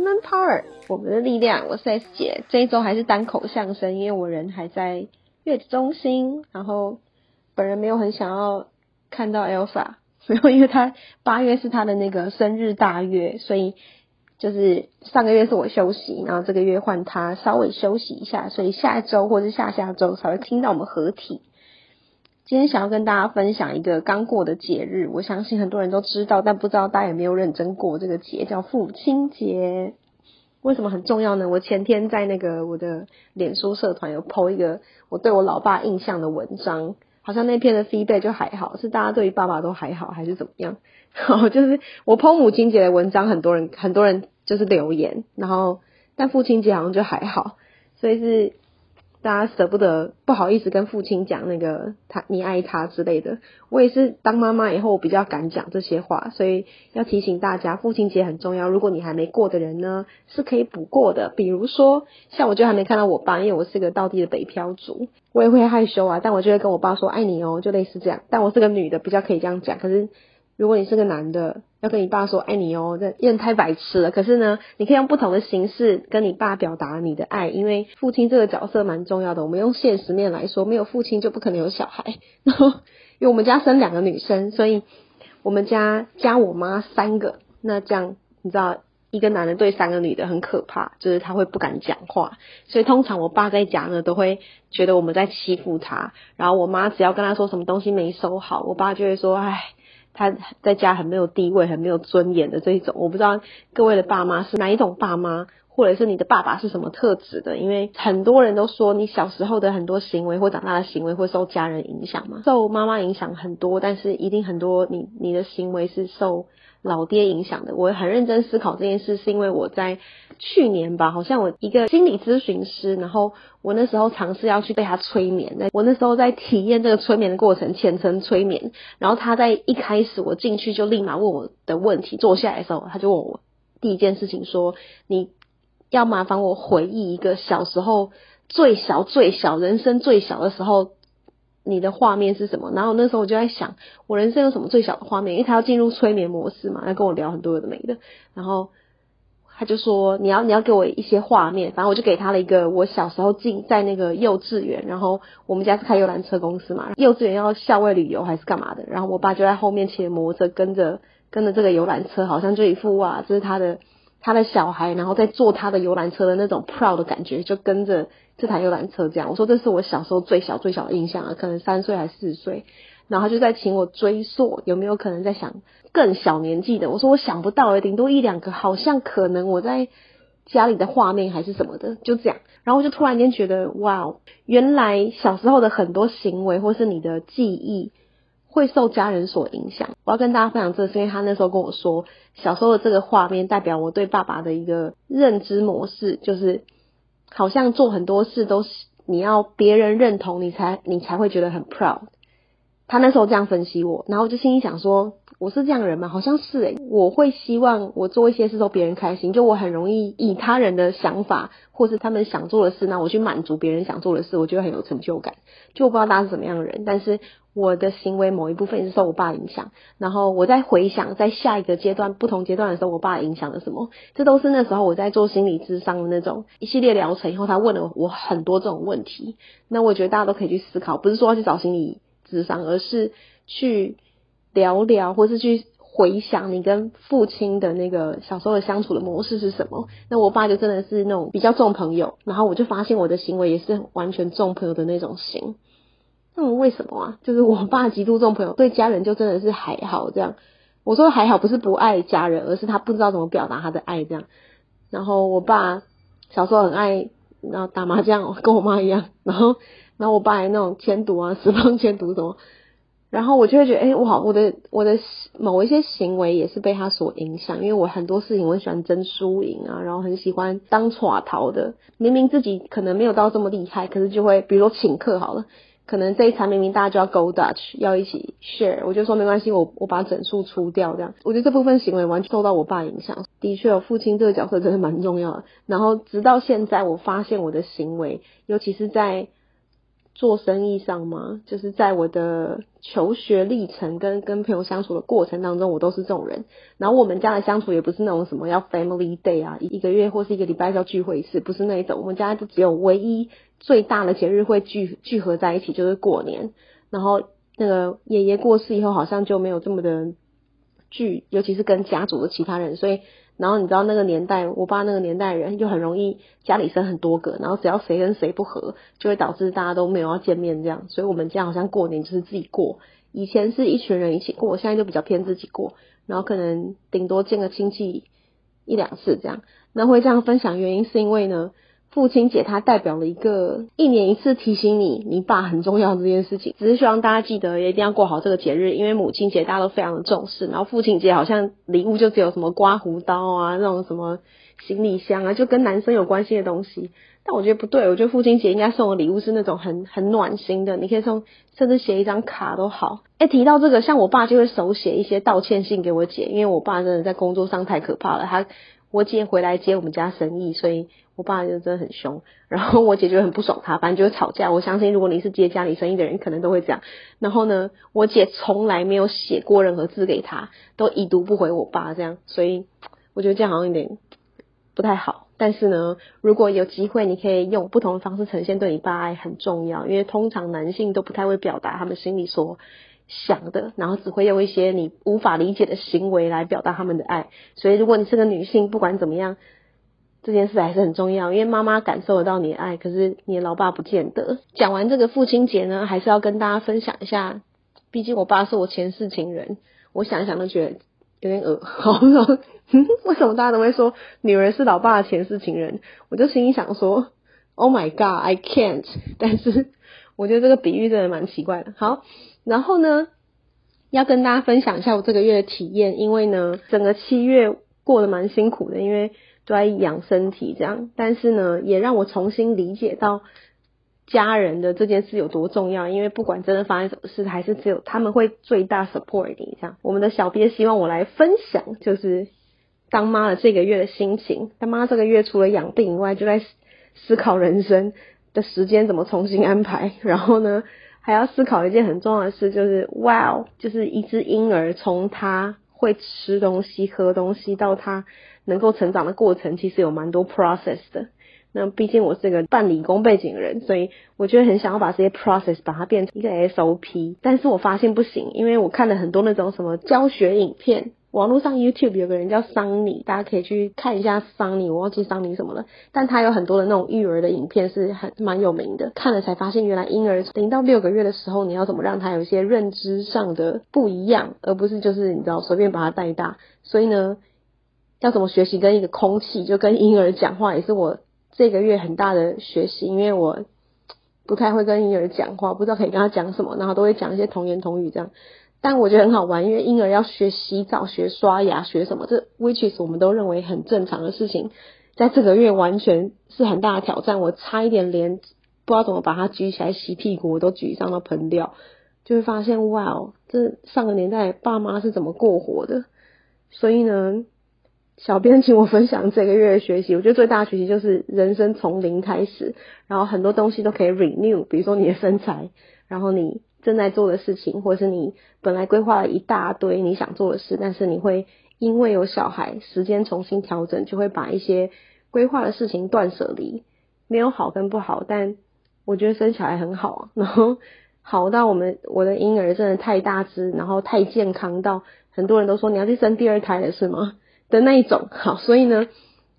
Woman Power，我们的力量。我是 S 姐，这一周还是单口相声，因为我人还在月子中心，然后本人没有很想要看到 Elsa，然后因为他八月是他的那个生日大月，所以就是上个月是我休息，然后这个月换他稍微休息一下，所以下一周或者下下周才会听到我们合体。今天想要跟大家分享一个刚过的节日，我相信很多人都知道，但不知道大家有没有认真过这个节，叫父亲节。为什么很重要呢？我前天在那个我的脸书社团有 PO 一个我对我老爸印象的文章，好像那篇的 feedback 就还好，是大家对于爸爸都还好，还是怎么样？然后就是我 PO 母亲节的文章，很多人很多人就是留言，然后但父亲节好像就还好，所以是。大家舍不得，不好意思跟父亲讲那个他你爱他之类的。我也是当妈妈以后，我比较敢讲这些话，所以要提醒大家，父亲节很重要。如果你还没过的人呢，是可以补过的。比如说，像我就还没看到我爸，因为我是个道地的北漂族，我也会害羞啊。但我就会跟我爸说爱你哦，就类似这样。但我是个女的，比较可以这样讲。可是。如果你是个男的，要跟你爸说爱你哦，这有点太白痴了。可是呢，你可以用不同的形式跟你爸表达你的爱，因为父亲这个角色蛮重要的。我们用现实面来说，没有父亲就不可能有小孩。然后，因为我们家生两个女生，所以我们家加我妈三个。那这样你知道，一个男的对三个女的很可怕，就是他会不敢讲话。所以通常我爸在家呢，都会觉得我们在欺负他。然后我妈只要跟他说什么东西没收好，我爸就会说：“哎。”他在家很没有地位、很没有尊严的这一种，我不知道各位的爸妈是哪一种爸妈，或者是你的爸爸是什么特质的？因为很多人都说你小时候的很多行为或长大的行为会受家人影响嘛，受妈妈影响很多，但是一定很多你你的行为是受。老爹影响的，我很认真思考这件事，是因为我在去年吧，好像我一个心理咨询师，然后我那时候尝试要去被他催眠，我那时候在体验这个催眠的过程，浅层催眠，然后他在一开始我进去就立马问我的问题，坐下来的时候他就问我第一件事情说，你要麻烦我回忆一个小时候最小最小人生最小的时候。你的画面是什么？然后那时候我就在想，我人生有什么最小的画面？因为他要进入催眠模式嘛，要跟我聊很多的没的。然后他就说，你要你要给我一些画面。反正我就给他了一个我小时候进在那个幼稚园，然后我们家是开游览车公司嘛，幼稚园要校外旅游还是干嘛的？然后我爸就在后面骑摩托车跟着跟着这个游览车，好像就一副哇，这是他的。他的小孩，然后在坐他的游览车的那种 proud 的感觉，就跟着这台游览车这样。我说这是我小时候最小最小的印象啊，可能三岁还是四岁。然后他就在请我追溯有没有可能在想更小年纪的。我说我想不到，顶多一两个，好像可能我在家里的画面还是什么的，就这样。然后我就突然间觉得，哇，原来小时候的很多行为或是你的记忆。会受家人所影响。我要跟大家分享这，是因为他那时候跟我说，小时候的这个画面代表我对爸爸的一个认知模式，就是好像做很多事都是你要别人认同你才你才会觉得很 proud。他那时候这样分析我，然后我就心里想说，我是这样人吗？好像是诶，我会希望我做一些事都别人开心，就我很容易以他人的想法或是他们想做的事，那我去满足别人想做的事，我觉得很有成就感。就我不知道大家是什么样的人，但是。我的行为某一部分是受我爸影响，然后我在回想在下一个阶段、不同阶段的时候，我爸影响了什么？这都是那时候我在做心理智商的那种一系列疗程以后，他问了我很多这种问题。那我觉得大家都可以去思考，不是说要去找心理智商，而是去聊聊，或是去回想你跟父亲的那个小时候的相处的模式是什么。那我爸就真的是那种比较重朋友，然后我就发现我的行为也是完全重朋友的那种型。那么为什么啊？就是我爸极度重朋友，对家人就真的是还好这样。我说还好，不是不爱家人，而是他不知道怎么表达他的爱这样。然后我爸小时候很爱，然后打麻将，跟我妈一样。然后，然后我爸还那种签赌啊，十方签赌什么。然后我就会觉得，哎，哇，我的我的某一些行为也是被他所影响，因为我很多事情我很喜欢争输赢啊，然后很喜欢当耍逃的。明明自己可能没有到这么厉害，可是就会，比如说请客好了。可能这一餐明明大家就要 go Dutch，要一起 share，我就说没关系，我我把整数出掉这样。我觉得这部分行为完全受到我爸影响，的确，父亲这个角色真的蛮重要的。然后直到现在，我发现我的行为，尤其是在做生意上吗？就是在我的求学历程跟跟朋友相处的过程当中，我都是这种人。然后我们家的相处也不是那种什么要 family day 啊，一个月或是一个礼拜要聚会一次，不是那一种。我们家就只有唯一最大的节日会聚聚合在一起，就是过年。然后那个爷爷过世以后，好像就没有这么的聚，尤其是跟家族的其他人，所以。然后你知道那个年代，我爸那个年代人就很容易家里生很多个，然后只要谁跟谁不和，就会导致大家都没有要见面这样。所以我们家好像过年就是自己过，以前是一群人一起过，现在就比较偏自己过，然后可能顶多见个亲戚一两次这样。那会这样分享原因是因为呢？父亲节，它代表了一个一年一次提醒你，你爸很重要这件事情。只是希望大家记得，一定要过好这个节日，因为母亲节大家都非常的重视。然后父亲节好像礼物就只有什么刮胡刀啊，那种什么行李箱啊，就跟男生有关系的东西。但我觉得不对，我觉得父亲节应该送的礼物是那种很很暖心的，你可以送，甚至写一张卡都好。哎，提到这个，像我爸就会手写一些道歉信给我姐，因为我爸真的在工作上太可怕了，他。我姐回来接我们家生意，所以我爸就真的很凶，然后我姐就很不爽他，反正就是吵架。我相信如果你是接家里生意的人，可能都会这样。然后呢，我姐从来没有写过任何字给他，都已读不回我爸这样，所以我觉得这样好像有点不太好。但是呢，如果有机会，你可以用不同的方式呈现对你爸爱很重要，因为通常男性都不太会表达他们心里所。想的，然后只会用一些你无法理解的行为来表达他们的爱。所以，如果你是个女性，不管怎么样，这件事还是很重要，因为妈妈感受得到你的爱，可是你的老爸不见得。讲完这个父亲节呢，还是要跟大家分享一下，毕竟我爸是我前世情人，我想一想都觉得有点恶好为什么大家都会说女人是老爸的前世情人？我就心里想说，Oh my God，I can't。但是我觉得这个比喻真的蛮奇怪的。好。然后呢，要跟大家分享一下我这个月的体验，因为呢，整个七月过得蛮辛苦的，因为都在养身体这样。但是呢，也让我重新理解到家人的这件事有多重要。因为不管真的发生什么事，还是只有他们会最大 support 你这样。我们的小编希望我来分享，就是当妈的这个月的心情。当妈这个月除了养病以外，就在思考人生的时间怎么重新安排。然后呢？还要思考一件很重要的事，就是哇，就是一只婴儿从他会吃东西、喝东西到他能够成长的过程，其实有蛮多 process 的。那毕竟我是个半理工背景的人，所以我觉得很想要把这些 process 把它变成一个 SOP，但是我发现不行，因为我看了很多那种什么教学影片。网络上 YouTube 有个人叫桑尼，大家可以去看一下桑尼，我忘记桑尼什么了，但他有很多的那种育儿的影片是很蛮有名的。看了才发现，原来婴儿零到六个月的时候，你要怎么让他有一些认知上的不一样，而不是就是你知道随便把他带大。所以呢，要怎么学习跟一个空气，就跟婴儿讲话，也是我这个月很大的学习，因为我不太会跟婴儿讲话，不知道可以跟他讲什么，然后都会讲一些童言童语这样。但我觉得很好玩，因为婴儿要学洗澡、学刷牙、学什么，这 which is 我们都认为很正常的事情，在这个月完全是很大的挑战。我差一点连不知道怎么把它举起来洗屁股，我都举上到喷掉，就会发现哇哦，这上个年代爸妈是怎么过活的。所以呢，小编请我分享这个月的学习，我觉得最大的学习就是人生从零开始，然后很多东西都可以 renew，比如说你的身材，然后你。正在做的事情，或是你本来规划了一大堆你想做的事，但是你会因为有小孩，时间重新调整，就会把一些规划的事情断舍离。没有好跟不好，但我觉得生小孩很好啊。然后好到我们我的婴儿真的太大只，然后太健康到很多人都说你要去生第二胎了是吗？的那一种。好，所以呢，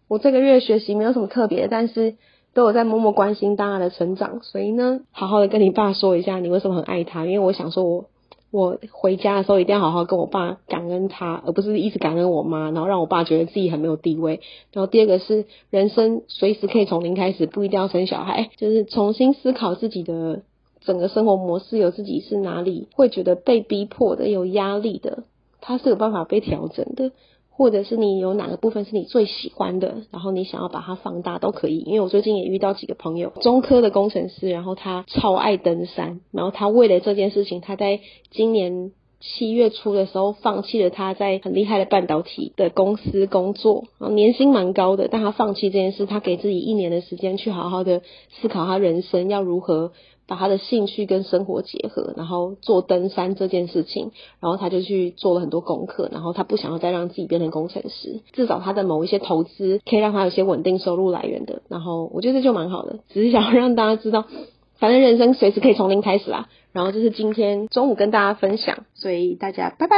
我这个月学习没有什么特别，但是。都有在默默关心大家的成长，所以呢，好好的跟你爸说一下，你为什么很爱他？因为我想说，我我回家的时候一定要好好跟我爸感恩他，而不是一直感恩我妈，然后让我爸觉得自己很没有地位。然后第二个是，人生随时可以从零开始，不一定要生小孩，就是重新思考自己的整个生活模式，有自己是哪里会觉得被逼迫的、有压力的，他是有办法被调整的。或者是你有哪个部分是你最喜欢的，然后你想要把它放大都可以。因为我最近也遇到几个朋友，中科的工程师，然后他超爱登山，然后他为了这件事情，他在今年七月初的时候放弃了他在很厉害的半导体的公司工作，然后年薪蛮高的，但他放弃这件事，他给自己一年的时间去好好的思考他人生要如何。把他的兴趣跟生活结合，然后做登山这件事情，然后他就去做了很多功课，然后他不想要再让自己变成工程师，至少他的某一些投资可以让他有些稳定收入来源的，然后我觉得这就蛮好的，只是想要让大家知道，反正人生随时可以从零开始啦。然后这是今天中午跟大家分享，所以大家拜拜。